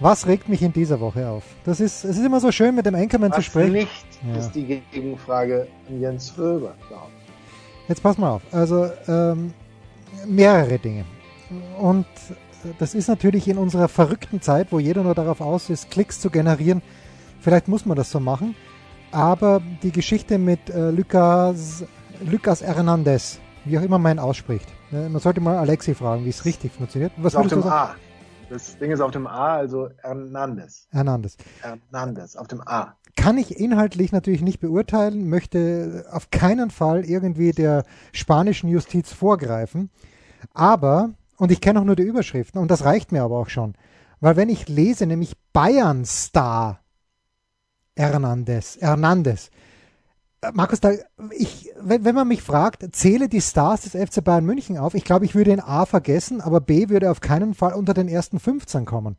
Was regt mich in dieser Woche auf? Das ist, es ist immer so schön, mit dem Was zu sprechen. nicht, Ja. ist die Gegenfrage an Jens Röber. Jetzt pass mal auf. Also ähm, mehrere Dinge. Und das ist natürlich in unserer verrückten Zeit, wo jeder nur darauf aus ist, Klicks zu generieren. Vielleicht muss man das so machen. Aber die Geschichte mit äh, Lucas, Lucas Hernandez, wie auch immer man ihn ausspricht. Ne, Man sollte mal Alexi fragen, wie es richtig funktioniert. Was würdest du sagen? A. Das Ding ist auf dem A, also Hernandez. Hernandez. Hernandez, auf dem A. kann ich inhaltlich natürlich nicht beurteilen, möchte auf keinen Fall irgendwie der spanischen Justiz vorgreifen. Aber, und ich kenne auch nur die Überschriften, und das reicht mir aber auch schon, weil wenn ich lese, nämlich Bayern-Star Hernandez, Hernandez, äh, Markus, da, ich, wenn, wenn man mich fragt, zähle die Stars des FC Bayern München auf, ich glaube, ich würde ihn A vergessen, aber B würde auf keinen Fall unter den ersten 15 kommen.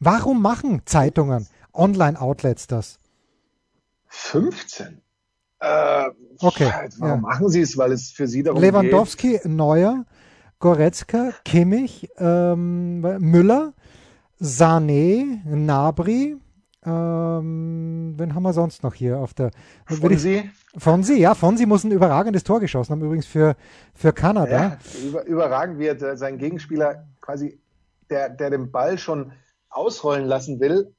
Warum machen Zeitungen, Online-Outlets das? 15. Äh, Okay, Warum ja. machen sie es? Weil es für sie darum Lewandowski, Neuer, Goretzka, Kimmich, ähm, Müller, Sané, Nabri, ähm, wen haben wir sonst noch hier auf der ich- sie? Fonsi, ja, Fonsi muss ein überragendes Tor geschossen haben, übrigens für, für Kanada. Ja, über, überragend wird äh, sein Gegenspieler quasi, der, der den Ball schon ausrollen lassen will,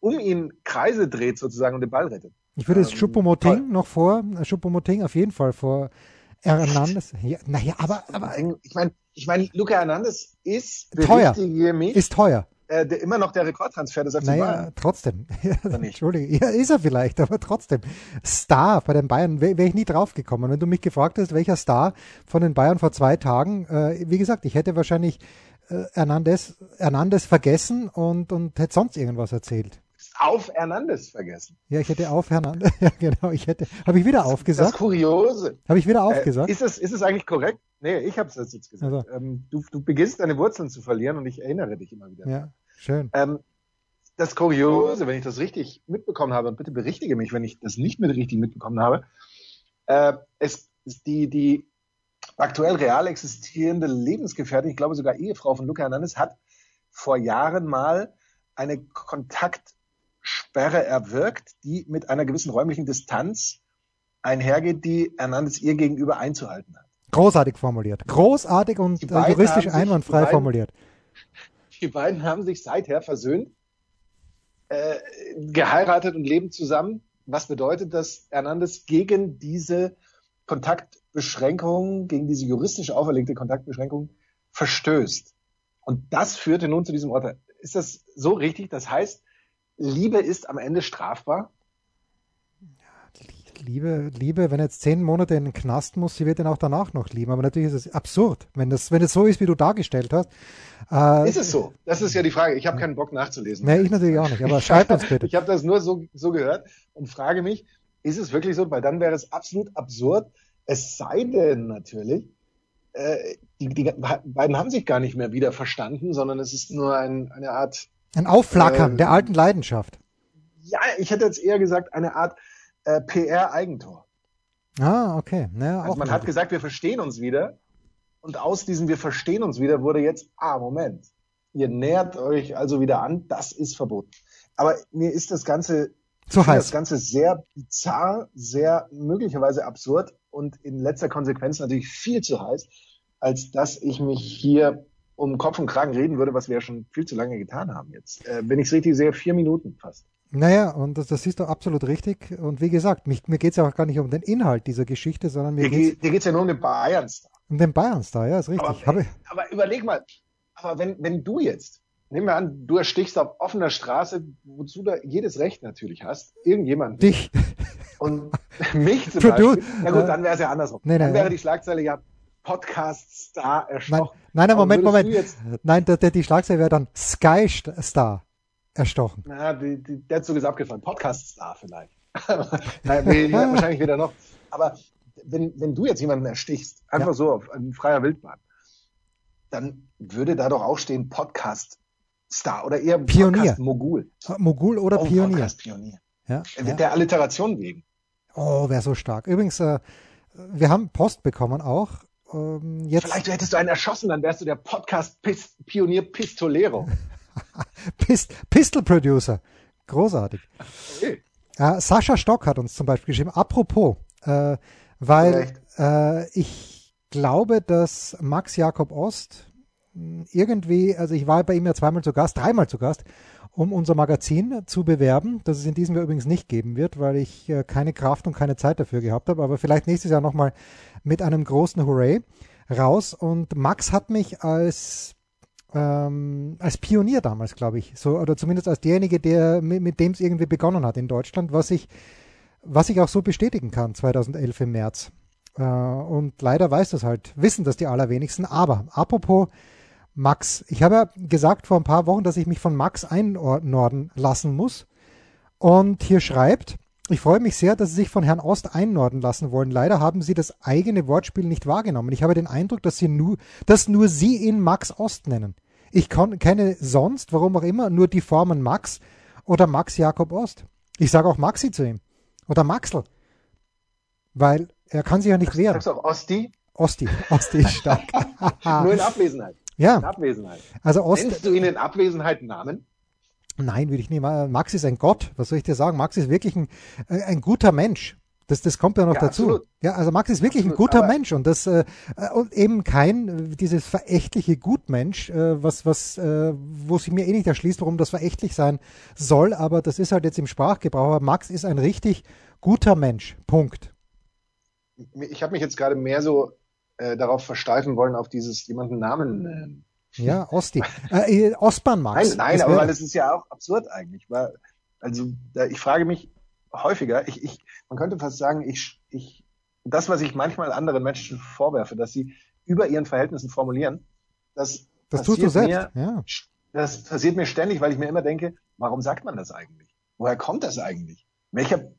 um ihn Kreise dreht sozusagen und den Ball rettet. Ich würde jetzt Ähm, Choupo-Moting toll. noch vor, äh, Choupo-Moting auf jeden Fall vor Hernandez. Ja, naja, aber, aber Ich meine, ich mein, Luca Hernandez ist, Teuer. ist teuer. Äh, der, immer noch der Rekordtransfer des FC Naja, Bayern. trotzdem. Entschuldige, ja, ist er vielleicht, aber trotzdem. Star bei den Bayern, wäre wär ich nie drauf gekommen. Wenn du mich gefragt hast, welcher Star von den Bayern vor zwei Tagen, äh, wie gesagt, ich hätte wahrscheinlich äh, Hernandez, Hernandez vergessen und, und hätte sonst irgendwas erzählt. Auf Hernandez vergessen. Ja, ich hätte auf Hernandez, ja genau, ich hätte, habe ich wieder Das aufgesagt? Kuriose. Habe ich wieder Äh, aufgesagt? ist, es, ist es eigentlich korrekt? Nee, ich habe es jetzt gesagt. Also. Ähm, du, du beginnst deine Wurzeln zu verlieren und ich erinnere dich immer wieder. ja, schön. Ähm, das Kuriose, wenn ich das richtig mitbekommen habe, und bitte berichtige mich, wenn ich das nicht mit richtig mitbekommen habe, äh, es ist die, die aktuell real existierende Lebensgefährtin, ich glaube sogar Ehefrau von Luca Hernandez, hat vor Jahren mal eine Kontaktsperre erwirkt, die mit einer gewissen räumlichen Distanz einhergeht, die Hernandez ihr gegenüber einzuhalten hat. Großartig formuliert. Großartig und äh, juristisch sich- einwandfrei die beiden- formuliert. Die beiden haben sich seither versöhnt, äh, geheiratet und leben zusammen. Was bedeutet, dass Hernandez gegen diese Kontaktbeschränkung, gegen diese juristisch auferlegte Kontaktbeschränkung verstößt. Und das führte nun zu diesem Urteil. Ist das so richtig? Das heißt, Liebe ist am Ende strafbar? Liebe, Liebe, wenn er jetzt zehn Monate in den Knast muss, sie wird ihn auch danach noch lieben. Aber natürlich ist es absurd, wenn das, wenn es so ist, wie du dargestellt hast. Äh, Ist es so? Das ist ja die Frage. Ich habe keinen Bock nachzulesen. Nee, ich natürlich auch nicht, aber schreibt uns bitte. Ich habe das nur so, so gehört und frage mich, ist es wirklich so? Weil dann wäre es absolut absurd. Es sei denn natürlich, äh, die, die beiden haben sich gar nicht mehr wieder verstanden, sondern es ist nur ein, eine Art, Ein Aufflackern Ähm, der alten Leidenschaft. ja, ich hätte jetzt eher gesagt, eine Art äh, PR-Eigentor. Ah, okay. Naja, Also auch man hat gesagt, wir verstehen uns wieder. Und aus diesem Wir verstehen uns wieder wurde jetzt, ah, Moment, ihr nähert euch also wieder an, das ist verboten. Aber mir ist das Ganze, Zu finde das heiß. Ganze sehr bizarr, sehr möglicherweise absurd und in letzter Konsequenz natürlich viel zu heiß, als dass ich mich hier um Kopf und Kragen reden würde, was wir ja schon viel zu lange getan haben jetzt. Äh, wenn ich es richtig sehe, vier Minuten fast. Naja, und das, das ist doch absolut richtig. Und wie gesagt, mich, mir geht es ja auch gar nicht um den Inhalt dieser Geschichte, sondern mir geht geht's ja nur um den Bayern-Star. um den Bayern-Star, ja, ist richtig. Aber, Habe, aber überleg mal, aber wenn, wenn du jetzt, nehmen wir an, du erstichst auf offener Straße, wozu du jedes Recht natürlich hast, irgendjemanden dich, und mich zum Beispiel, ja gut, äh, dann wäre es ja andersrum. nee, nee, dann wäre ja. die Schlagzeile ja Podcast-Star erstochen. Nein, nein, Moment, Moment. Nein, der, der, die Schlagzeile wäre dann Sky-Star erstochen. Na, die, die, der Zug ist abgefahren. Podcast-Star vielleicht. nein, nee, wahrscheinlich wieder noch. Aber wenn, wenn du jetzt jemanden erstichst, einfach ja. so auf in freier Wildbahn, dann würde da doch auch stehen Podcast Star oder eher Pionier. Podcast Mogul. Oder oh, Pionier. Podcast Pionier. Ja, ja. Der Alliteration wegen. Oh, wäre so stark. Übrigens, äh, wir haben Post bekommen auch. Ähm, jetzt Vielleicht hättest du einen erschossen, dann wärst du der Podcast -Pis Pionier Pistolero. Pist Pistol Producer. Großartig. Okay. Äh, Sascha Stock hat uns zum Beispiel geschrieben, apropos, äh, weil äh, ich glaube, dass Max Jakob Ost irgendwie, also ich war bei ihm ja zweimal zu Gast, dreimal zu Gast, um unser Magazin zu bewerben, das es in diesem Jahr übrigens nicht geben wird, weil ich äh, keine Kraft und keine Zeit dafür gehabt habe, aber vielleicht nächstes Jahr nochmal mit einem großen Hooray raus. Und Max hat mich als ähm, als Pionier damals, glaube ich, so oder zumindest als derjenige, der mit, mit dem es irgendwie begonnen hat in Deutschland, was ich was ich auch so bestätigen kann 2011 im März. Äh, und leider weiß das halt, wissen das die allerwenigsten. Aber apropos Max. Ich habe ja gesagt vor ein paar Wochen, dass ich mich von Max einnorden lassen muss. Und hier schreibt, ich freue mich sehr, dass Sie sich von Herrn Ost einnorden lassen wollen. Leider haben Sie das eigene Wortspiel nicht wahrgenommen. Ich habe den Eindruck, dass, Sie nur, dass nur Sie ihn Max Ost nennen. Ich kenne sonst, warum auch immer, nur die Formen Max oder Max Jakob Ost. Ich sage auch Maxi zu ihm. Oder Maxl. Weil er kann sich ja nicht wehren. Sagst du auch Osti? Osti. Osti ist stark. nur in Abwesenheit. Ja. In Abwesenheit. Also Ost Nennst du ihn in Abwesenheit Namen? Nein, würde ich nicht. Max ist ein Gott. Was soll ich dir sagen? Max ist wirklich ein, äh, ein guter Mensch. Das, das kommt ja noch ja, dazu. Absolut. Ja, also Max ist wirklich absolut, ein guter Mensch und das äh, und eben kein dieses verächtliche Gutmensch, äh, was was äh, wo sich mir eh nicht erschließt, warum das verächtlich sein soll, aber das ist halt jetzt im Sprachgebrauch. Aber Max ist ein richtig guter Mensch. Punkt. Ich habe mich jetzt gerade mehr so äh, darauf versteifen wollen, auf dieses jemanden Namen nennen. Ja, Osti. Äh, Ostbahn Max. Nein, nein, aber weil das ist ja auch absurd eigentlich. Weil, also da, ich frage mich häufiger, ich, ich, man könnte fast sagen, ich, ich, das, was ich manchmal anderen Menschen vorwerfe, dass sie über ihren Verhältnissen formulieren, das, das tust du selbst. Mir, ja. Das passiert mir ständig, weil ich mir immer denke, warum sagt man das eigentlich? Woher kommt das eigentlich? Welcher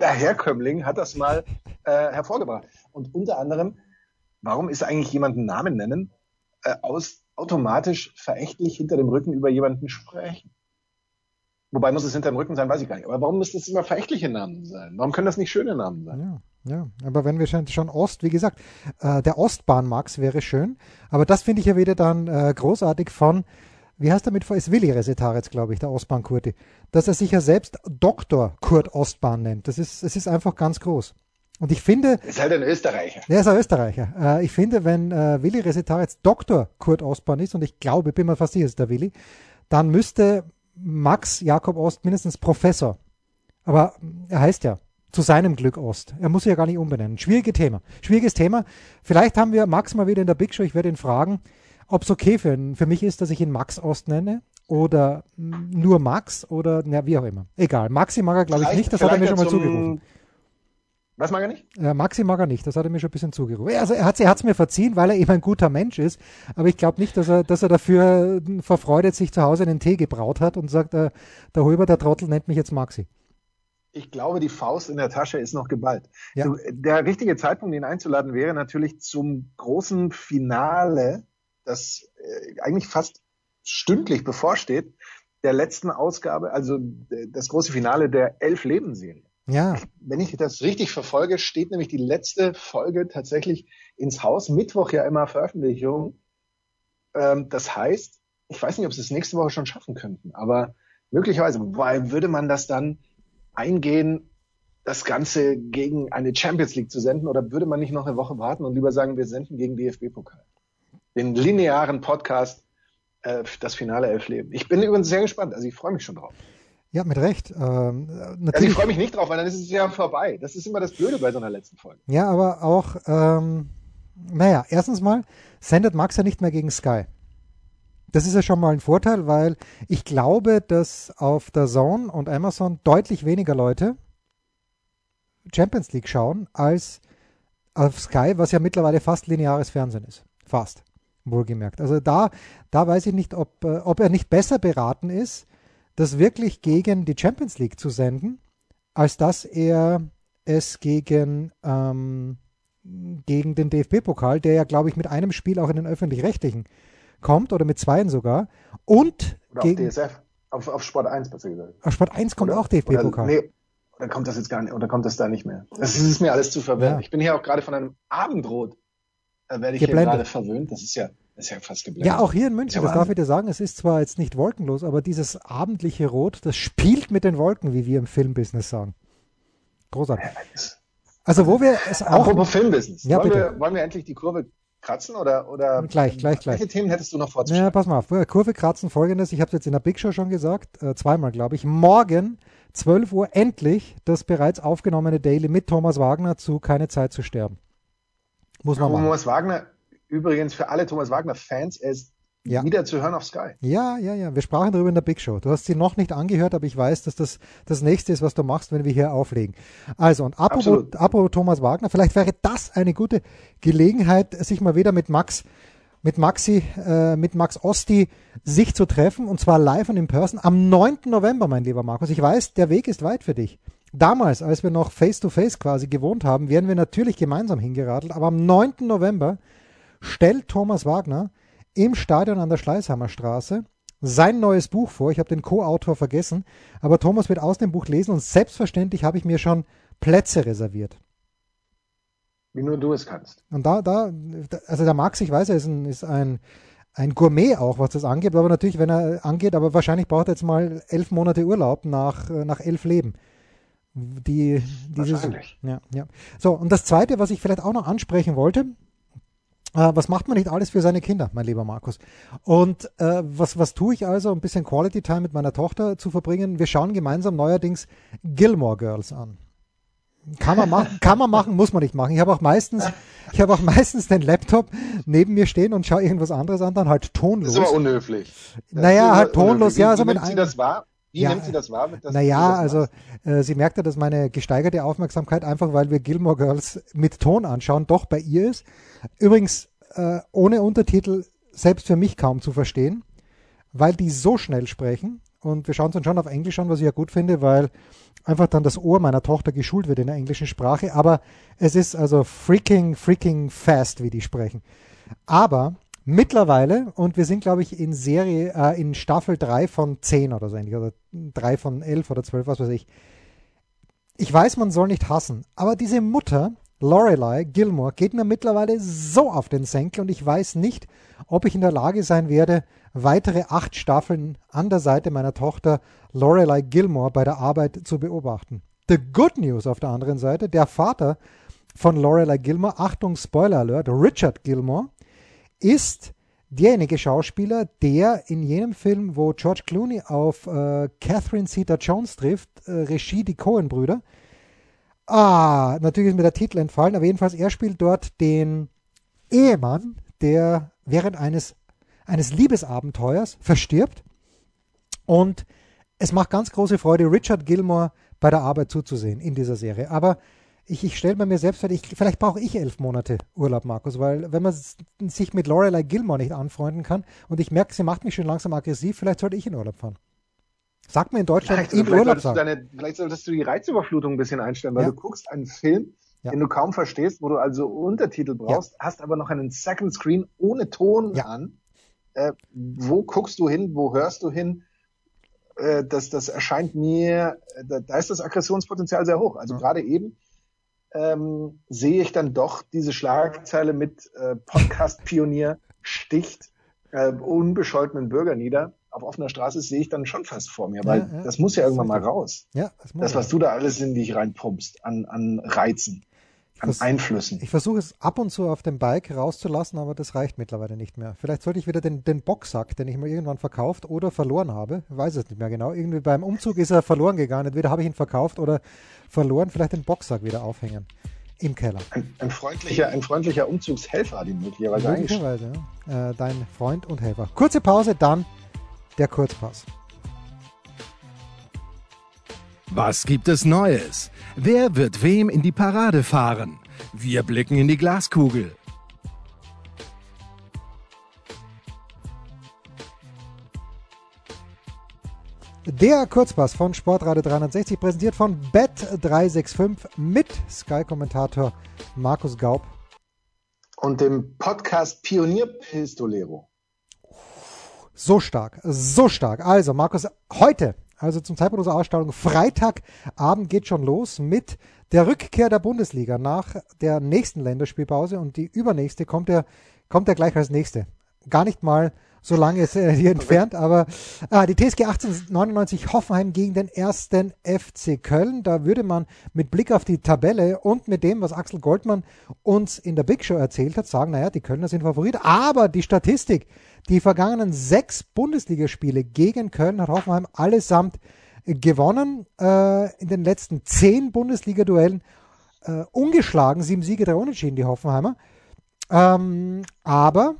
Daherkömmling hat das mal äh, hervorgebracht? Und unter anderem, warum ist eigentlich jemanden Namen nennen äh, aus automatisch verächtlich hinter dem Rücken über jemanden sprechen? Wobei muss es hinter dem Rücken sein, weiß ich gar nicht. Aber warum müssen es immer verächtliche Namen sein? Warum können das nicht schöne Namen sein? Ja, ja. Aber wenn wir schon, Ost, wie gesagt, äh, der Ostbahn Max wäre schön. Aber das finde ich ja wieder dann äh, großartig von, wie heißt er mit ist Willi Resetaritz, glaube ich, der Ostbahn Kurti, dass er sich ja selbst Dr. Kurt Ostbahn nennt. Das ist, es ist einfach ganz groß. Und ich finde. Ist halt ein Österreicher. Er ist ein Österreicher. Äh, ich finde, wenn äh, Willi Resitar jetzt Dr. Kurt Ostbahn ist, und ich glaube, bin mir fast sicher, ist der Willi, dann müsste Max Jakob Ost mindestens Professor. Aber er heißt ja zu seinem Glück Ost. Er muss sich ja gar nicht umbenennen. Schwieriges Thema. Schwieriges Thema. Vielleicht haben wir Max mal wieder in der Big Show. Ich werde ihn fragen, ob es okay für, für mich ist, dass ich ihn Max Ost nenne oder nur Max oder na, wie auch immer. Egal. Maxi mag er, glaube ich, nicht. Das hat er mir schon mal zugerufen. Was mag er nicht? Äh, Maxi mag er nicht, das hat er mir schon ein bisschen zugerufen. Also er hat es mir verziehen, weil er eben ein guter Mensch ist, aber ich glaube nicht, dass er, dass er dafür verfreudet sich zu Hause einen Tee gebraut hat und sagt, äh, der Huber, der Trottel nennt mich jetzt Maxi. Ich glaube, die Faust in der Tasche ist noch geballt. Ja. So, der richtige Zeitpunkt, ihn einzuladen, wäre natürlich zum großen Finale, das äh, eigentlich fast stündlich bevorsteht, der letzten Ausgabe, also äh, das große Finale der Elf-Leben-Serie. Ja. Wenn ich das richtig verfolge, steht nämlich die letzte Folge tatsächlich ins Haus. Mittwoch ja immer Veröffentlichung. Ähm, das heißt, ich weiß nicht, ob sie es nächste Woche schon schaffen könnten, aber möglicherweise, weil würde man das dann eingehen, das Ganze gegen eine Champions League zu senden oder würde man nicht noch eine Woche warten und lieber sagen, wir senden gegen DFB-Pokal? Den linearen Podcast, äh, das Finale Elf Leben. Ich bin übrigens sehr gespannt, also ich freue mich schon drauf. Ja, mit Recht. Ähm, natürlich. Also ich freue mich nicht drauf, weil dann ist es ja vorbei. Das ist immer das Blöde bei so einer letzten Folge. Ja, aber auch, ähm, naja, erstens mal sendet Max ja nicht mehr gegen Sky. Das ist ja schon mal ein Vorteil, weil ich glaube, dass auf der Zone und Amazon deutlich weniger Leute Champions League schauen als auf Sky, was ja mittlerweile fast lineares Fernsehen ist. Fast, wohlgemerkt. Also da, da weiß ich nicht, ob, äh, ob er nicht besser beraten ist, das wirklich gegen die Champions League zu senden, als dass er es gegen, ähm, gegen den DFB-Pokal, der ja, glaube ich, mit einem Spiel auch in den öffentlich-rechtlichen kommt oder mit zweien sogar. Und oder gegen, auf DSF, auf, auf Sport 1 besser gesagt. Auf Sport 1 kommt oder? auch DFB-Pokal. Nee, oder kommt das jetzt gar nicht, oder kommt das da nicht mehr? Das ist mir alles zu verwirrend. Ja. Ich bin hier auch gerade von einem Abendrot, äh, werde ich geblendet. hier gerade verwöhnt. Das ist ja, das ist ja fast geblendet. Ja, auch hier in München, das darf ich dir sagen, es ist zwar jetzt nicht wolkenlos, aber dieses abendliche Rot, das spielt mit den Wolken, wie wir im Filmbusiness sagen. Großartig. Also wo wir es auch... Apropos Filmbusiness. Ja, wollen, bitte. Wir, wollen wir endlich die Kurve kratzen oder, oder gleich, gleich, gleich. Welche Themen hättest du noch vorzustellen? Ja, pass mal auf. Kurve kratzen folgendes. Ich habe es jetzt in der Big Show schon gesagt, äh, zweimal glaube ich. Morgen 12 Uhr endlich das bereits aufgenommene Daily mit Thomas Wagner zu Keine Zeit zu sterben. Muss man Thomas machen. Wagner, übrigens für alle Thomas Wagner Fans, er ist ja. wieder zu hören auf Sky. Ja, ja, ja. Wir sprachen darüber in der Big Show. Du hast sie noch nicht angehört, aber ich weiß, dass das das nächste ist, was du machst, wenn wir hier auflegen. Also, und apropos, apropos Thomas Wagner, vielleicht wäre das eine gute Gelegenheit, sich mal wieder mit Max, mit Maxi, äh, mit Max Osti sich zu treffen und zwar live und in person am 9. November, mein lieber Markus. Ich weiß, der Weg ist weit für dich. Damals, als wir noch face to face quasi gewohnt haben, wären wir natürlich gemeinsam hingeradelt, aber am 9. November stellt Thomas Wagner im Stadion an der Schleißheimer Straße sein neues Buch vor. Ich habe den Co-Autor vergessen, aber Thomas wird aus dem Buch lesen und selbstverständlich habe ich mir schon Plätze reserviert. Wie nur du es kannst. Und da, da, also der Max, ich weiß, er ist ein, ist ein, ein Gourmet auch, was das angeht, aber natürlich, wenn er angeht, aber wahrscheinlich braucht er jetzt mal elf Monate Urlaub nach, nach elf Leben. Die, Wahrscheinlich. Ja, ja. So, und das Zweite, was ich vielleicht auch noch ansprechen wollte, äh, was macht man nicht alles für seine Kinder, mein lieber Markus? Und äh, was, was tue ich also, ein bisschen Quality Time mit meiner Tochter zu verbringen? Wir schauen gemeinsam neuerdings Gilmore Girls an. Kann man machen, kann man machen, muss man nicht machen. Ich habe auch meistens, ich habe auch meistens den Laptop neben mir stehen und schaue irgendwas anderes an, dann halt tonlos. Das ist aber unhöflich. Naja, halt tonlos, wie, ja. Also wie nimmt sie das wahr? Wie ja, nimmt sie das wahr? Naja, also äh, sie merkt ja, dass meine gesteigerte Aufmerksamkeit einfach, weil wir Gilmore Girls mit Ton anschauen, doch bei ihr ist. Übrigens, äh, ohne Untertitel selbst für mich kaum zu verstehen, weil die so schnell sprechen. Und wir schauen es uns schon auf Englisch an, was ich ja gut finde, weil einfach dann das Ohr meiner Tochter geschult wird in der englischen Sprache. Aber es ist also freaking, freaking fast, wie die sprechen. Aber mittlerweile, und wir sind, glaube ich, in Serie, äh, in Staffel 3 von 10 oder so ähnlich, oder 3 von 11 oder 12, was weiß ich. Ich weiß, man soll nicht hassen, aber diese Mutter, Lorelei Gilmore, geht mir mittlerweile so auf den Senkel und ich weiß nicht, ob ich in der Lage sein werde, weitere acht Staffeln an der Seite meiner Tochter Lorelei Gilmore bei der Arbeit zu beobachten. The Good News auf der anderen Seite, der Vater von Lorelei Gilmore, Achtung Spoiler Alert, Richard Gilmore, ist derjenige Schauspieler, der in jenem Film, wo George Clooney auf äh, Catherine Zeta-Jones trifft, äh, Regie die Coen-Brüder. Ah, natürlich ist mir der Titel entfallen, aber jedenfalls er spielt dort den Ehemann, der während eines, eines Liebesabenteuers verstirbt. Und es macht ganz große Freude, Richard Gilmore bei der Arbeit zuzusehen in dieser Serie. Aber ich, ich stelle mir selbst vor, ich, vielleicht brauche ich elf Monate Urlaub, Markus, weil wenn man sich mit Lorelei Gilmore nicht anfreunden kann und ich merke, sie macht mich schon langsam aggressiv, vielleicht sollte ich in Urlaub fahren. Sag mir in Deutschland vielleicht, in Urlaub sagen. Deine, vielleicht solltest du die Reizüberflutung ein bisschen einstellen, weil ja. du guckst einen Film, ja. den du kaum verstehst, wo du also Untertitel brauchst, ja. hast aber noch einen Second Screen ohne Ton an. Äh, wo guckst du hin? Wo hörst du hin? Äh, das, das erscheint mir, äh, da, da ist das Aggressionspotenzial sehr hoch. Also gerade eben ähm, sehe ich dann doch diese Schlagzeile mit äh, Podcast-Pionier sticht äh, unbescholtenen Bürger nieder auf offener Straße sehe ich dann schon fast vor mir, weil ja, ja. das muss ja irgendwann mal raus. Ja, das, das was du da alles in dich reinpumpst, an, an Reizen, an das, Einflüssen. Ich versuche es ab und zu auf dem Bike rauszulassen, aber das reicht mittlerweile nicht mehr. Vielleicht sollte ich wieder den, den Boxsack, den ich mal irgendwann verkauft oder verloren habe, ich weiß es nicht mehr genau. Irgendwie beim Umzug ist er verloren gegangen. Entweder habe ich ihn verkauft oder verloren, vielleicht den Boxsack wieder aufhängen. Im Keller. Ein, ein, freundlicher, ein freundlicher Umzugshelfer hat ihn möglicherweise Möglicherweise, ja. Äh, dein Freund und Helfer. Kurze Pause, dann der Kurzpass. Was gibt es Neues? Wer wird wem in die Parade fahren? Wir blicken in die Glaskugel. Der Kurzpass von Sportradio 360 präsentiert von Bet365 mit Sky-Kommentator Markus Gaub. Und dem Podcast Pionier Pistolero. So stark, so stark. Also, Markus, heute, also zum Zeitpunkt unserer Ausstrahlung, Freitagabend geht schon los mit der Rückkehr der Bundesliga nach der nächsten Länderspielpause und die übernächste kommt ja, kommt ja gleich als nächste. Gar nicht mal so lange ist er hier entfernt, aber ah, die TSG 1899 Hoffenheim gegen den ersten FC Köln. Da würde man mit Blick auf die Tabelle und mit dem, was Axel Goldmann uns in der Big Show erzählt hat, sagen, naja, die Kölner sind Favorit. Aber die Statistik, die vergangenen sechs Bundesligaspiele gegen Köln hat Hoffenheim allesamt gewonnen. Äh, in den letzten zehn Bundesliga-Duellen äh, ungeschlagen, sieben Siege, drei Unentschieden, die Hoffenheimer. Ähm, aber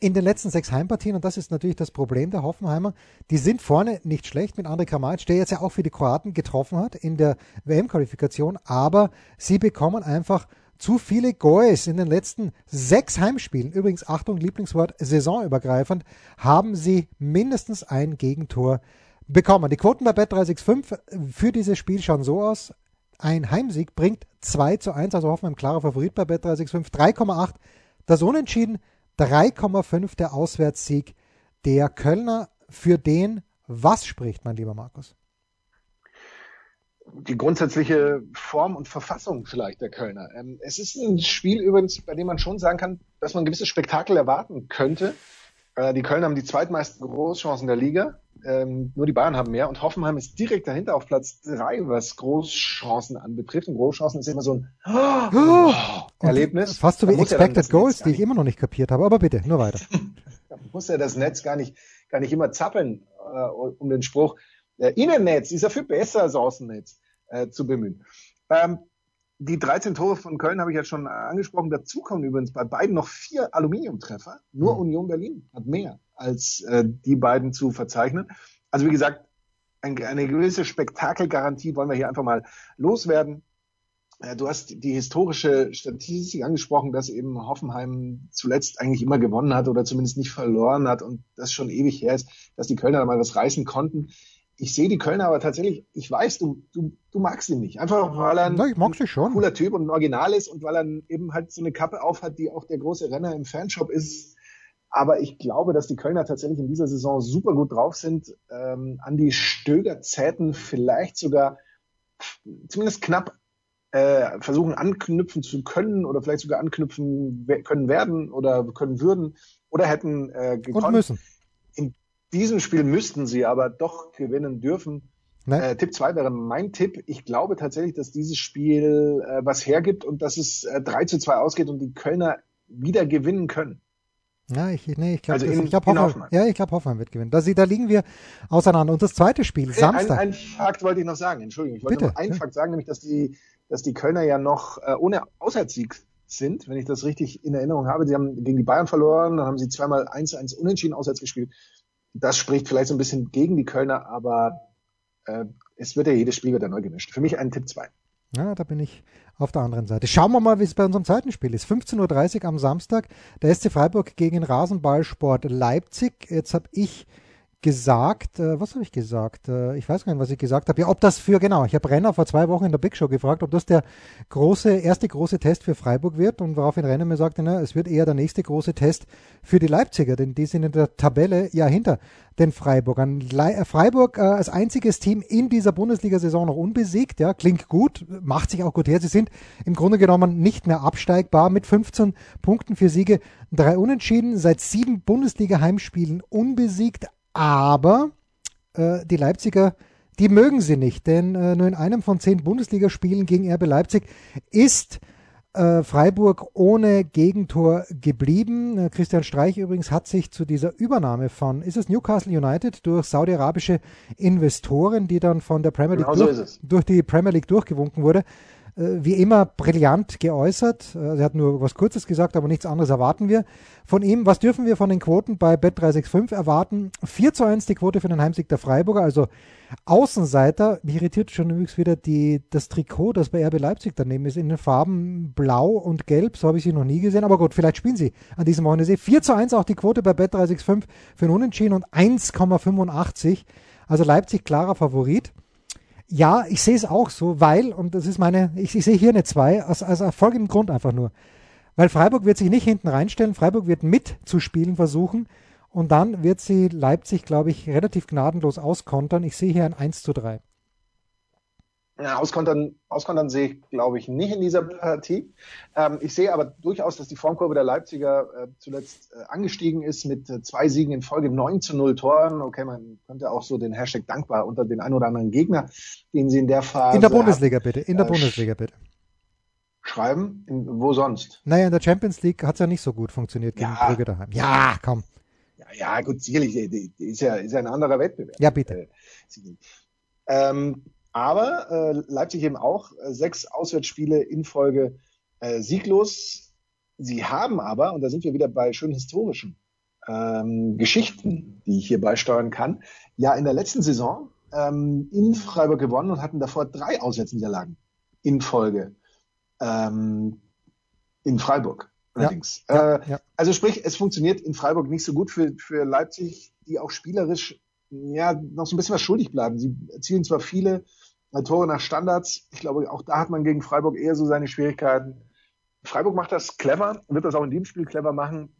in den letzten sechs Heimpartien, und das ist natürlich das Problem der Hoffenheimer, die sind vorne nicht schlecht mit André Kramaric, der jetzt ja auch für die Kroaten getroffen hat in der WM-Qualifikation, aber sie bekommen einfach zu viele Goals in den letzten sechs Heimspielen. Übrigens, Achtung, Lieblingswort, saisonübergreifend, haben sie mindestens ein Gegentor bekommen. Die Quoten bei Bet365 für dieses Spiel schauen so aus. Ein Heimsieg bringt 2 zu 1, also Hoffenheim klarer Favorit bei Bet365. 3,8 das Unentschieden 3,5 der Auswärtssieg der Kölner. Für den was spricht, mein lieber Markus? Die grundsätzliche Form und Verfassung vielleicht der Kölner. Ähm, es ist ein Spiel übrigens, bei dem man schon sagen kann, dass man ein gewisses Spektakel erwarten könnte. Äh, die Kölner haben die zweitmeisten Großchancen der Liga. Ähm, nur die Bayern haben mehr und Hoffenheim ist direkt dahinter auf Platz drei, was Großchancen anbetrifft. Und Großchancen ist immer so ein oh, Erlebnis. Fast so wie Expected Goals, die ich immer noch nicht kapiert habe. Aber bitte, nur weiter. da muss ja das Netz gar nicht, gar nicht immer zappeln äh, um den Spruch. Äh, Innennetz ist ja viel besser als Außennetz äh, zu bemühen. Ähm, die 13 Tore von Köln habe ich jetzt schon angesprochen. Dazu kommen übrigens bei beiden noch vier Aluminiumtreffer. Nur mhm. Union Berlin hat mehr als äh, die beiden zu verzeichnen. Also wie gesagt, ein, eine gewisse Spektakelgarantie wollen wir hier einfach mal loswerden. Äh, du hast die historische Statistik angesprochen, dass eben Hoffenheim zuletzt eigentlich immer gewonnen hat oder zumindest nicht verloren hat und das schon ewig her ist, dass die Kölner da mal was reißen konnten ich sehe die Kölner aber tatsächlich, ich weiß, du, du, du magst ihn nicht. Einfach weil er ein, ein cooler Typ und ein Original ist und weil er eben halt so eine Kappe aufhat, die auch der große Renner im Fanshop ist. Aber ich glaube, dass die Kölner tatsächlich in dieser Saison super gut drauf sind. Ähm, an die Stöger zähten vielleicht sogar zumindest knapp äh, versuchen anknüpfen zu können oder vielleicht sogar anknüpfen können werden oder können würden oder hätten äh, gekonnt. Und müssen diesem Spiel müssten sie aber doch gewinnen dürfen. Äh, Tipp 2 wäre mein Tipp. Ich glaube tatsächlich, dass dieses Spiel äh, was hergibt und dass es äh, 3 zu 2 ausgeht und die Kölner wieder gewinnen können. Ja, ich, nee, ich glaube, also glaub, Hoffenheim, ja, ich glaube, Hoffenheim wird gewinnen. Da, da liegen wir auseinander. Und das zweite Spiel, Samstag. Ein, ein Fakt wollte ich noch sagen, Entschuldigung. Ich wollte Bitte, noch einen ja. Fakt sagen, nämlich, dass die, dass die Kölner ja noch äh, ohne Auswärtssieg sind, wenn ich das richtig in Erinnerung habe. Sie haben gegen die Bayern verloren, dann haben sie zweimal 1-1 unentschieden auswärts gespielt das spricht vielleicht so ein bisschen gegen die Kölner, aber äh, es wird ja jedes Spiel wieder neu gemischt. Für mich ein Tipp 2. Ja, da bin ich auf der anderen Seite. Schauen wir mal, wie es bei unserem zweiten Spiel ist. 15.30 Uhr am Samstag, der SC Freiburg gegen Rasenballsport Leipzig. Jetzt habe ich gesagt, äh, was habe ich gesagt? Äh, ich weiß gar nicht, was ich gesagt habe. Ja, ob das für, genau, ich habe Renner vor zwei Wochen in der Big Show gefragt, ob das der große, erste große Test für Freiburg wird und woraufhin Renner mir sagte, na, es wird eher der nächste große Test für die Leipziger, denn die sind in der Tabelle ja hinter den Freiburgern. Le äh, Freiburg äh, als einziges Team in dieser Bundesliga-Saison noch unbesiegt, ja, klingt gut, macht sich auch gut her. Sie sind im Grunde genommen nicht mehr absteigbar mit 15 Punkten für Siege, drei Unentschieden, seit sieben Bundesliga-Heimspielen unbesiegt, aber äh, die Leipziger, die mögen sie nicht, denn äh, nur in einem von zehn Bundesligaspielen gegen RB Leipzig ist äh, Freiburg ohne Gegentor geblieben. Äh, Christian Streich übrigens hat sich zu dieser Übernahme von, ist es Newcastle United, durch saudi-arabische Investoren, die dann von der Premier League genau durch, so durch, die Premier League durchgewunken wurde, wie immer brillant geäußert. Äh, er hat nur was Kurzes gesagt, aber nichts anderes erwarten wir von ihm. Was dürfen wir von den Quoten bei Bet365 erwarten? 4 zu 1 die Quote für den Heimsieg der Freiburger, also Außenseiter. Mich irritiert schon übrigens wieder die, das Trikot, das bei RB Leipzig daneben ist, in den Farben blau und gelb. So habe ich sie noch nie gesehen, aber gut, vielleicht spielen sie an diesem Wochenende. 4 zu 1 auch die Quote bei Bet365 für den Unentschieden und 1,85. Also Leipzig klarer Favorit. Ja, ich sehe es auch so, weil, und das ist meine, ich, ich sehe hier eine 2, aus, aus folgendem Grund einfach nur. Weil Freiburg wird sich nicht hinten reinstellen, Freiburg wird mitzuspielen versuchen und dann wird sie Leipzig, glaube ich, relativ gnadenlos auskontern. Ich sehe hier ein 1 zu 3. Ja, auskontern, auskontern sehe ich, glaube ich, nicht in dieser Partie. Ähm, ich sehe aber durchaus, dass die Formkurve der Leipziger äh, zuletzt äh, angestiegen ist mit äh, zwei Siegen in Folge, 9 zu 0 Toren. Okay, man könnte auch so den Hashtag dankbar unter den ein oder anderen Gegner, den sie in der Phase. In der Bundesliga hat, bitte, in der äh, Bundesliga bitte. Schreiben? In, wo sonst? Naja, in der Champions League hat es ja nicht so gut funktioniert gegen ja. Brügge daheim. Ja, komm. Ja, ja gut, sicherlich, die ist ja, ist ja ein anderer Wettbewerb. Ja, bitte. Äh, ähm, aber äh, Leipzig eben auch äh, sechs Auswärtsspiele in Folge äh, sieglos. Sie haben aber, und da sind wir wieder bei schön historischen ähm, Geschichten, die ich hier beisteuern kann, ja in der letzten Saison ähm, in Freiburg gewonnen und hatten davor drei Auswärtsniederlagen in Folge ähm, in Freiburg. Allerdings. Ja, äh, ja. Also sprich, es funktioniert in Freiburg nicht so gut für, für Leipzig, die auch spielerisch ja noch so ein bisschen was schuldig bleiben. Sie erzielen zwar viele Tore nach Standards. Ich glaube, auch da hat man gegen Freiburg eher so seine Schwierigkeiten. Freiburg macht das clever, wird das auch in dem Spiel clever machen.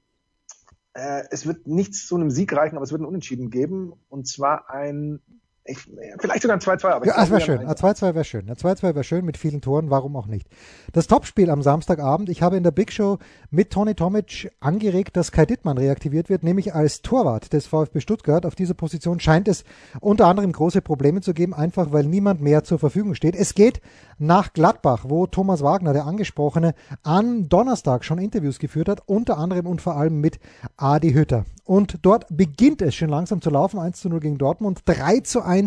Äh, es wird nichts zu einem Sieg reichen, aber es wird ein Unentschieden geben. Und zwar ein ich, vielleicht sogar ein 2-2. Ja, das wäre schön. Ein 2-2 wäre schön. Ein 2-2 wäre schön mit vielen Toren, warum auch nicht. Das Topspiel am Samstagabend. Ich habe in der Big Show mit Tony Tomic angeregt, dass Kai Dittmann reaktiviert wird, nämlich als Torwart des VfB Stuttgart. Auf dieser Position scheint es unter anderem große Probleme zu geben, einfach weil niemand mehr zur Verfügung steht. Es geht nach Gladbach, wo Thomas Wagner, der angesprochene, am Donnerstag schon Interviews geführt hat, unter anderem und vor allem mit Adi Hütter. Und dort beginnt es schon langsam zu laufen. 1 zu 0 gegen Dortmund, 3 zu 1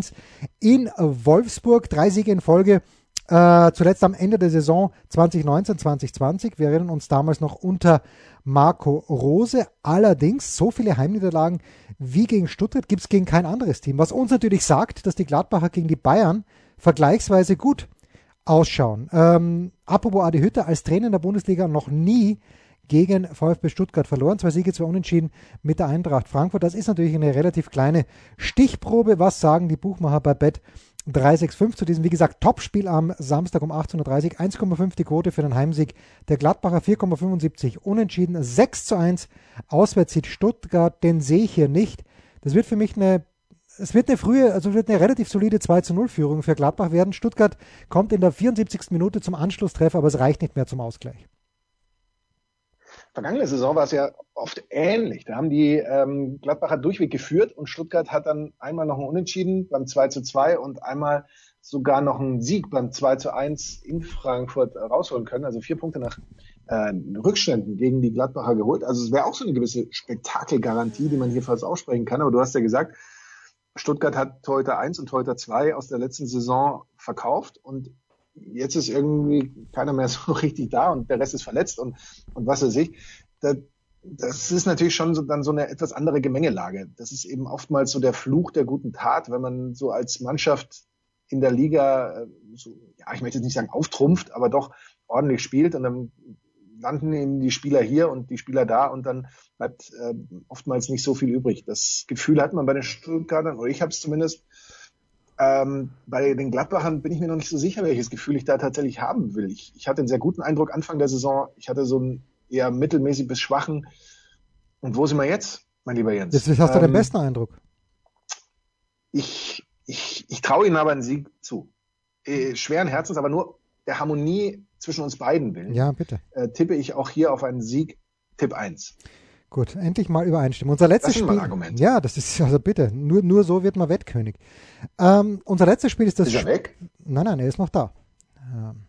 in Wolfsburg, drei Siege in Folge. Äh, zuletzt am Ende der Saison 2019, 2020. Wir erinnern uns damals noch unter Marco Rose. Allerdings, so viele Heimniederlagen wie gegen Stuttgart gibt es gegen kein anderes Team. Was uns natürlich sagt, dass die Gladbacher gegen die Bayern vergleichsweise gut ausschauen. Ähm, apropos Adi Hütter, als Trainer in der Bundesliga noch nie gegen VfB Stuttgart verloren. Zwei Siege, zwei Unentschieden mit der Eintracht Frankfurt. Das ist natürlich eine relativ kleine Stichprobe. Was sagen die Buchmacher bei Bet 365 zu diesem, wie gesagt, Topspiel am Samstag um 18.30 Uhr. 1,5 die Quote für den Heimsieg der Gladbacher, 4,75 Unentschieden, 6 zu 1. Auswärts sieht Stuttgart, den sehe ich hier nicht. Das wird für mich eine es wird eine frühe, also wird eine relativ solide 2 zu 0 Führung für Gladbach werden. Stuttgart kommt in der 74. Minute zum Anschlusstreffer, aber es reicht nicht mehr zum Ausgleich vergangene Saison war es ja oft ähnlich. Da haben die ähm, Gladbacher durchweg geführt und Stuttgart hat dann einmal noch ein Unentschieden beim 2 zu 2 und einmal sogar noch einen Sieg beim 2 zu 1 in Frankfurt rausholen können. Also vier Punkte nach äh, Rückständen gegen die Gladbacher geholt. Also es wäre auch so eine gewisse Spektakelgarantie, die man hier fast aussprechen kann. Aber du hast ja gesagt, Stuttgart hat Torhüter 1 und Torhüter 2 aus der letzten Saison verkauft und jetzt ist irgendwie keiner mehr so richtig da und der Rest ist verletzt und, und was weiß ich. Das, das ist natürlich schon so, dann so eine etwas andere Gemengelage. Das ist eben oftmals so der Fluch der guten Tat, wenn man so als Mannschaft in der Liga, äh, so, ja, ich möchte jetzt nicht sagen auftrumpft, aber doch ordentlich spielt und dann landen eben die Spieler hier und die Spieler da und dann bleibt äh, oftmals nicht so viel übrig. Das Gefühl hat man bei den Stuttgartern, oder ich habe es zumindest, ähm, bei den Gladbachern bin ich mir noch nicht so sicher, welches Gefühl ich da tatsächlich haben will. Ich, ich hatte einen sehr guten Eindruck Anfang der Saison. Ich hatte so einen eher mittelmäßig bis schwachen. Und wo sind wir jetzt, mein lieber Jens? Jetzt hast du ähm, den besten Eindruck. Ich, ich, ich traue ihnen aber einen Sieg zu. Äh, schweren Herzens, aber nur der Harmonie zwischen uns beiden willen. Ja, bitte. Äh, tippe ich auch hier auf einen Sieg. Tipp 1. Gut, endlich mal übereinstimmen. Unser letztes Spiel. Argument. Ja, das ist also bitte. Nur, nur so wird man Wettkönig. Ähm, unser letztes Spiel ist das. Ist er weg? Nein, nein, er ist noch da. Ähm,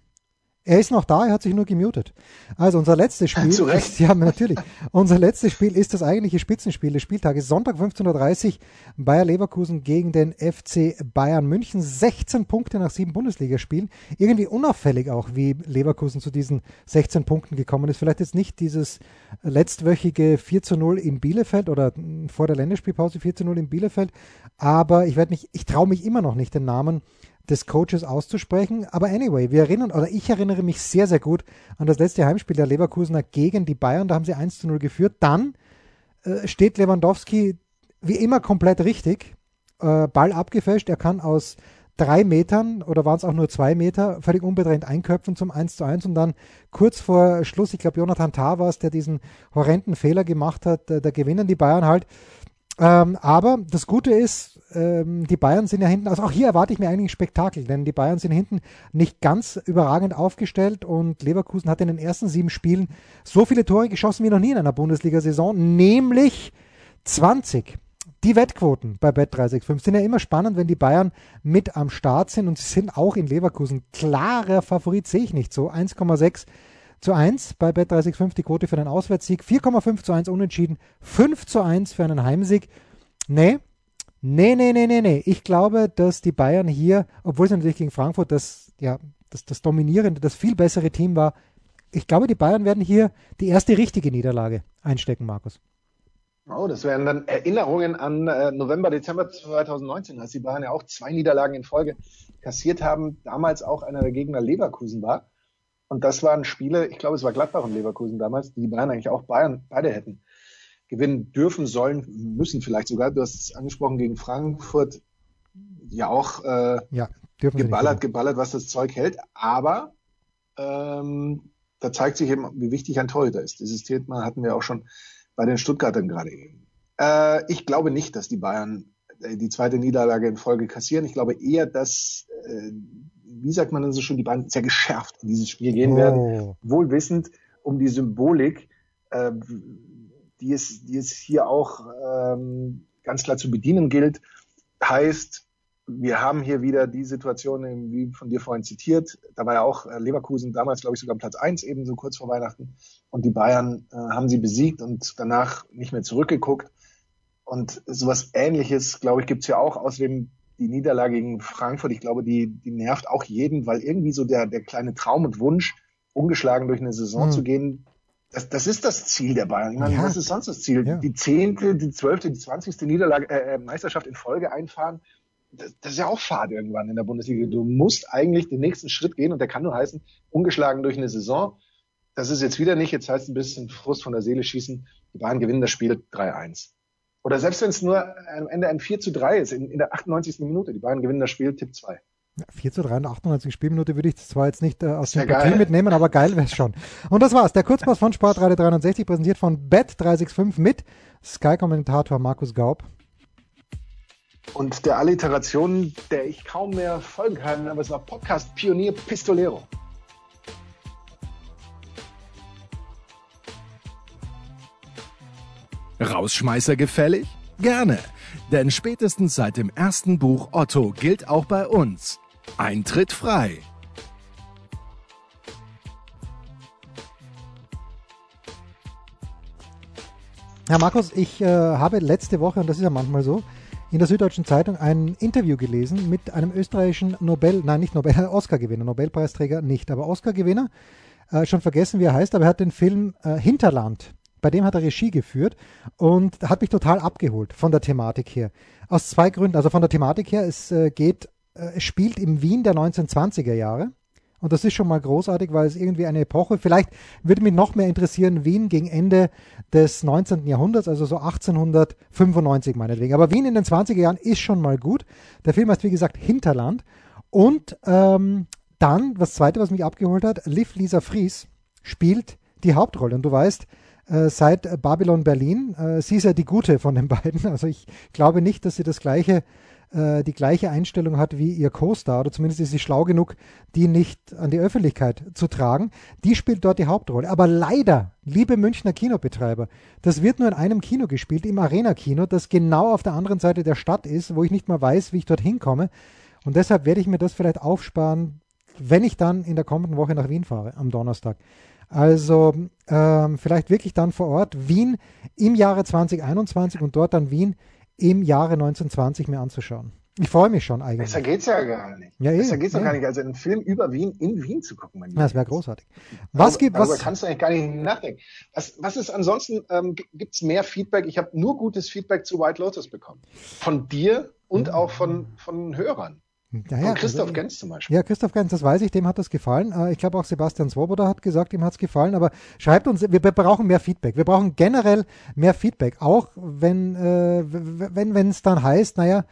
Er ist noch da, er hat sich nur gemutet. Also unser letztes Spiel Zu Recht. ist, ja natürlich, unser letztes Spiel ist das eigentliche Spitzenspiel des Spieltages. Sonntag 15.30 Uhr Bayer Leverkusen gegen den FC Bayern München. 16 Punkte nach sieben Bundesligaspielen. Irgendwie unauffällig auch, wie Leverkusen zu diesen 16 Punkten gekommen ist. Vielleicht jetzt nicht dieses letztwöchige 4 zu 0 in Bielefeld oder vor der Länderspielpause 4 zu 0 in Bielefeld. Aber ich werde mich, ich traue mich immer noch nicht den Namen des Coaches auszusprechen. Aber anyway, wir erinnern, oder ich erinnere mich sehr, sehr gut an das letzte Heimspiel der Leverkusener gegen die Bayern. Da haben sie 1 zu 0 geführt. Dann äh, steht Lewandowski wie immer komplett richtig. Äh, Ball abgefälscht. Er kann aus drei Metern oder waren es auch nur zwei Meter völlig unbedrängt einköpfen zum 1 zu 1 und dann kurz vor Schluss, ich glaube Jonathan Tah war es, der diesen horrenden Fehler gemacht hat, äh, da gewinnen die Bayern halt. Ähm, aber das Gute ist, ähm, die Bayern sind ja hinten, also auch hier erwarte ich mir eigentlich ein Spektakel, denn die Bayern sind hinten nicht ganz überragend aufgestellt und Leverkusen hat in den ersten sieben Spielen so viele Tore geschossen wie noch nie in einer Bundesliga-Saison, nämlich 20. Die Wettquoten bei Bet365 sind ja immer spannend, wenn die Bayern mit am Start sind und sie sind auch in Leverkusen klarer Favorit, sehe ich nicht so. 1,6 zu 1 bei Bet365 die Quote für einen Auswärtssieg, 4,5 zu 1 unentschieden, 5 zu 1 für einen Heimsieg. Nee, nee, nee, nee, nee, nee. Ich glaube, dass die Bayern hier, obwohl sie natürlich gegen Frankfurt das, ja, das, das dominierende, das viel bessere Team war, ich glaube, die Bayern werden hier die erste richtige Niederlage einstecken, Markus. Oh, das wären dann Erinnerungen an äh, November, Dezember 2019, als die Bayern ja auch zwei Niederlagen in Folge kassiert haben, damals auch einer der Gegner Leverkusen war. Und das waren Spiele, ich glaube, es war Gladbach und Leverkusen damals, die die Bayern eigentlich auch Bayern beide hätten gewinnen dürfen, sollen, müssen vielleicht sogar. Du hast es angesprochen gegen Frankfurt, ja auch äh, Ja, dürfen geballert, geballert, was das Zeug hält. Aber ähm, da zeigt sich eben, wie wichtig ein Torhüter ist. Dieses Thema hatten wir auch schon bei den Stuttgartern gerade eben. Äh, ich glaube nicht, dass die Bayern äh, die zweite Niederlage in Folge kassieren. Ich glaube eher, dass, äh, wie sagt man denn so schön, die Bayern sehr geschärft in dieses Spiel gehen werden. Oh, Wohl wissend um die Symbolik, äh, die, es, die es hier auch ähm, ganz klar zu bedienen gilt. Heißt, wir haben hier wieder die Situation, wie von dir vorhin zitiert. Da war ja auch äh, Leverkusen damals, glaube ich, sogar Platz eins eben so kurz vor Weihnachten. Und die Bayern äh, haben sie besiegt und danach nicht mehr zurückgeguckt. Und sowas ähnliches, glaube ich, gibt's ja auch. Außerdem die Niederlage gegen Frankfurt, ich glaube, die, die nervt auch jeden, weil irgendwie so der, der kleine Traum und Wunsch, ungeschlagen durch eine Saison Hm. zu gehen, das, das ist das Ziel der Bayern. Ich meine, Ja. was ist sonst das Ziel? Ja. Die zehnte, die zwölfte, die zwanzigste Niederlage, äh, äh, Meisterschaft in Folge einfahren. Das, das ist ja auch Fahrt irgendwann in der Bundesliga. Du musst eigentlich den nächsten Schritt gehen und der kann nur heißen, ungeschlagen durch eine Saison. Das ist jetzt wieder nicht, jetzt heißt ein bisschen Frust von der Seele schießen. Die Bayern gewinnen das Spiel 3-1. Oder selbst wenn es nur am Ende ein 4 zu 3 ist, in, in der 98. Minute, die Bayern gewinnen das Spiel, Tipp 2. Ja, 4 zu 3 in der 98. Spielminute würde ich zwar jetzt nicht äh, aus Ist ja geil. mitnehmen, aber geil wäre es schon. Und das war's. Der Kurzpass von Sportradio 360, präsentiert von Bet365 mit Sky-Kommentator Markus Gaub. Und der Alliteration, der ich kaum mehr folgen kann, aber es war Podcast Pionier Pistolero. Rausschmeißer gefällig? Gerne, denn spätestens seit dem ersten Buch Otto gilt auch bei uns. Eintritt frei. Herr Markus, ich äh, habe letzte Woche, und das ist ja manchmal so, in der Süddeutschen Zeitung ein Interview gelesen mit einem österreichischen Nobel, nein, nicht Nobel, Oscar-Gewinner, Nobelpreisträger nicht, aber Oscar-Gewinner, äh, schon vergessen, wie er heißt, aber er hat den Film äh, Hinterland, bei dem hat er Regie geführt und hat mich total abgeholt von der Thematik her. Aus zwei Gründen, also von der Thematik her, es äh, geht, äh, es spielt im Wien der 1920er Jahre. Und das ist schon mal großartig, weil es irgendwie eine Epoche, vielleicht würde mich noch mehr interessieren, Wien gegen Ende des 19. Jahrhunderts, also so 1895 meinetwegen. Aber Wien in den 20er Jahren ist schon mal gut. Der Film heißt, wie gesagt, Hinterland. Und ähm, dann, das zweite, was mich abgeholt hat, Liv Lisa Fries spielt die Hauptrolle. Und du weißt, seit Babylon Berlin, äh, sie ist ja die Gute von den beiden. Also ich glaube nicht, dass sie das gleiche äh, die gleiche Einstellung hat wie ihr Co-Star, oder zumindest ist sie schlau genug, die nicht an die Öffentlichkeit zu tragen. Die spielt dort die Hauptrolle. Aber leider, liebe Münchner Kinobetreiber, das wird nur in einem Kino gespielt, im Arena-Kino, das genau auf der anderen Seite der Stadt ist, wo ich nicht mal weiß, wie ich dort hinkomme. Und deshalb werde ich mir das vielleicht aufsparen, wenn ich dann in der kommenden Woche nach Wien fahre, am Donnerstag. Also ähm, vielleicht wirklich dann vor Ort Wien im Jahre 2021 und dort dann Wien im Jahre 1920 mir anzuschauen. Ich freue mich schon eigentlich. Besser geht's ja gar nicht. Ja, eh, Besser geht's ja. gar nicht, als einen Film über Wien in Wien zu gucken. Mein Ja, das wäre großartig. Was Darüber- gibt, darüber was, kannst du eigentlich gar nicht nachdenken. Was, was ist ansonsten, ähm, gibt es mehr Feedback? Ich habe nur gutes Feedback zu White Lotus bekommen. Von dir und auch von, von Hörern. Ja, ja, Von Christoph also, Gens zum Beispiel. Ja, Christoph Gens, das weiß ich, dem hat das gefallen. Äh, Ich glaube auch Sebastian Swoboda hat gesagt, ihm hat es gefallen, aber schreibt uns, wir brauchen mehr Feedback. Wir brauchen generell mehr Feedback, auch wenn äh, wenn es dann heißt, naja,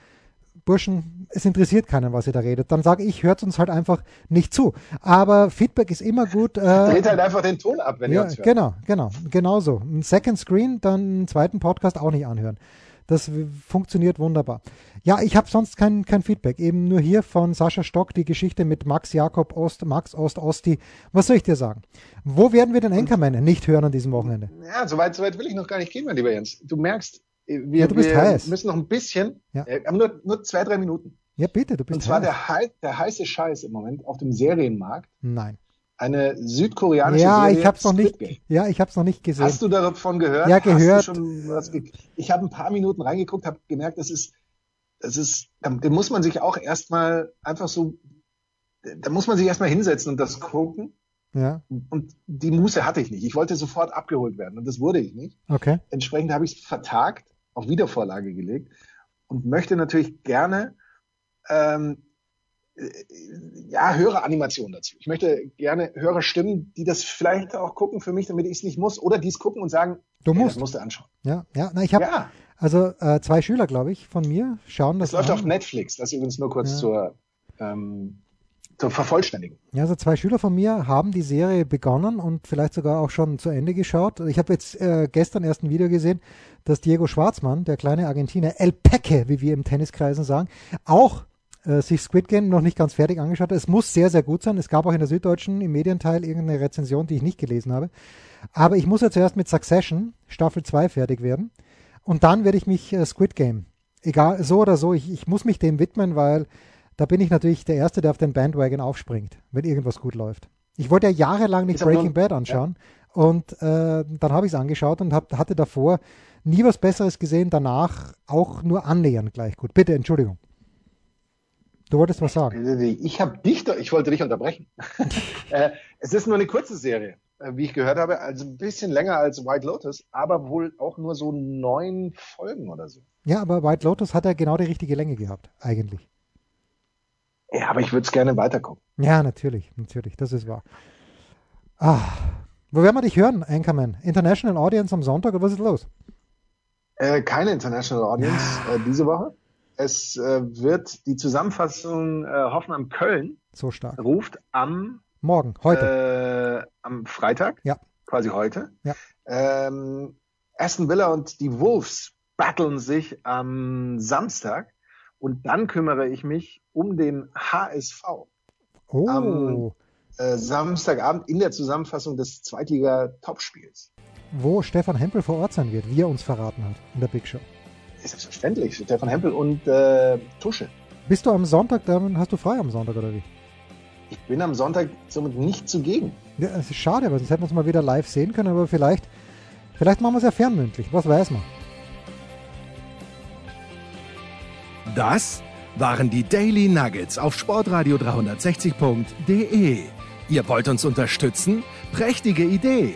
Burschen, es interessiert keinen, was ihr da redet. Dann sage ich, hört uns halt einfach nicht zu. Aber Feedback ist immer gut. Äh, Dreht halt einfach den Ton ab, wenn ihr ja, uns hört. genau, genau, genau so. Ein Second Screen, dann einen zweiten Podcast auch nicht anhören. Das funktioniert wunderbar. Ja, ich habe sonst kein, kein Feedback. Eben nur hier von Sascha Stock die Geschichte mit Max Jakob Ost, Max Ost Osti. Was soll ich dir sagen? Wo werden wir den Anchorman nicht hören an diesem Wochenende? Ja, so weit, so weit will ich noch gar nicht gehen, mein lieber Jens. Du merkst, äh, wir, Ja, du bist wir müssen noch ein bisschen, Ja. äh, haben nur, nur zwei, drei Minuten. Ja, bitte, du bist Und zwar heiß. der, der heiße Scheiß im Moment auf dem Serienmarkt. Nein. Eine südkoreanische Ja, Serie. ich hab's noch nicht. Ja, ich hab's noch nicht gesehen. Hast du davon gehört? Ja, gehört. Hast du schon was ge ich habe ein paar Minuten reingeguckt, habe gemerkt, das ist, das ist, da, muss man sich auch erstmal einfach so, da muss man sich erstmal hinsetzen und das gucken. Ja, Und die Muße hatte ich nicht. Ich wollte sofort abgeholt werden und das wurde ich nicht. okay. Entsprechend habe ich es vertagt, auf Wiedervorlage gelegt und möchte natürlich gerne ähm, äh, ja, höhere Animationen dazu. Ich möchte gerne höhere Stimmen, die das vielleicht auch gucken für mich, damit ich es nicht muss, oder die es gucken und sagen, Du musst. das musst du anschauen. Ja, ja. Na, ich habe Ja, also äh, zwei Schüler, glaube ich, von mir schauen das das läuft an. auf Netflix. Das übrigens nur kurz Ja. zur, ähm, zur Vervollständigung. Ja, also zwei Schüler von mir haben die Serie begonnen und vielleicht sogar auch schon zu Ende geschaut. Ich habe jetzt äh, gestern erst ein Video gesehen, dass Diego Schwarzmann, der kleine Argentinier, El Peque, wie wir im Tenniskreisen sagen, auch äh, sich Squid Game noch nicht ganz fertig angeschaut hat. Es muss sehr, sehr gut sein. Es gab auch in der Süddeutschen im Medienteil irgendeine Rezension, die ich nicht gelesen habe. Aber ich muss ja zuerst mit Succession Staffel 2 fertig werden. Und dann werde ich mich äh, Squid Game, egal, so oder so, ich, ich muss mich dem widmen, weil da bin ich natürlich der Erste, der auf den Bandwagon aufspringt, wenn irgendwas gut läuft. Ich wollte ja jahrelang nicht Breaking Bad anschauen und äh, dann habe ich es angeschaut und hab, hatte davor nie was Besseres gesehen, danach auch nur annähernd gleich gut. Bitte, Entschuldigung. Du wolltest was sagen. Ich habe dich, ich wollte dich unterbrechen. äh, es ist nur eine kurze Serie, äh, wie ich gehört habe, also ein bisschen länger als White Lotus, aber wohl auch nur so neun Folgen oder so. Ja, aber White Lotus hat ja genau die richtige Länge gehabt, eigentlich. Ja, aber ich würde es gerne weitergucken. Ja, natürlich, natürlich, das ist wahr. Ah, wo werden wir dich hören, Anchorman? International Audience am Sonntag oder was ist los? Äh, keine International Audience äh, diese Woche. Es äh, wird die Zusammenfassung äh, Hoffenheim-Köln So stark. ruft am, Morgen, heute. äh, am Freitag, Ja. quasi heute. Ja. Ähm, Aston Villa und die Wolves battlen sich am Samstag und dann kümmere ich mich um den HSV. oh, am- Äh, Samstagabend in der Zusammenfassung des Zweitliga-Topspiels. wo Stefan Hempel vor Ort sein wird, wie er uns verraten hat in der Big Show. Ist selbstverständlich. Stefan Hempel und äh, Tusche. Bist du am Sonntag, dann hast du frei am Sonntag oder wie? Ich bin am Sonntag somit nicht zugegen. Ja, es ist schade, weil sonst hätten wir uns mal wieder live sehen können, aber vielleicht, vielleicht machen wir es ja fernmündlich, was weiß man. Das waren die Daily Nuggets auf Sportradio 360.de. Ihr wollt uns unterstützen? Prächtige Idee!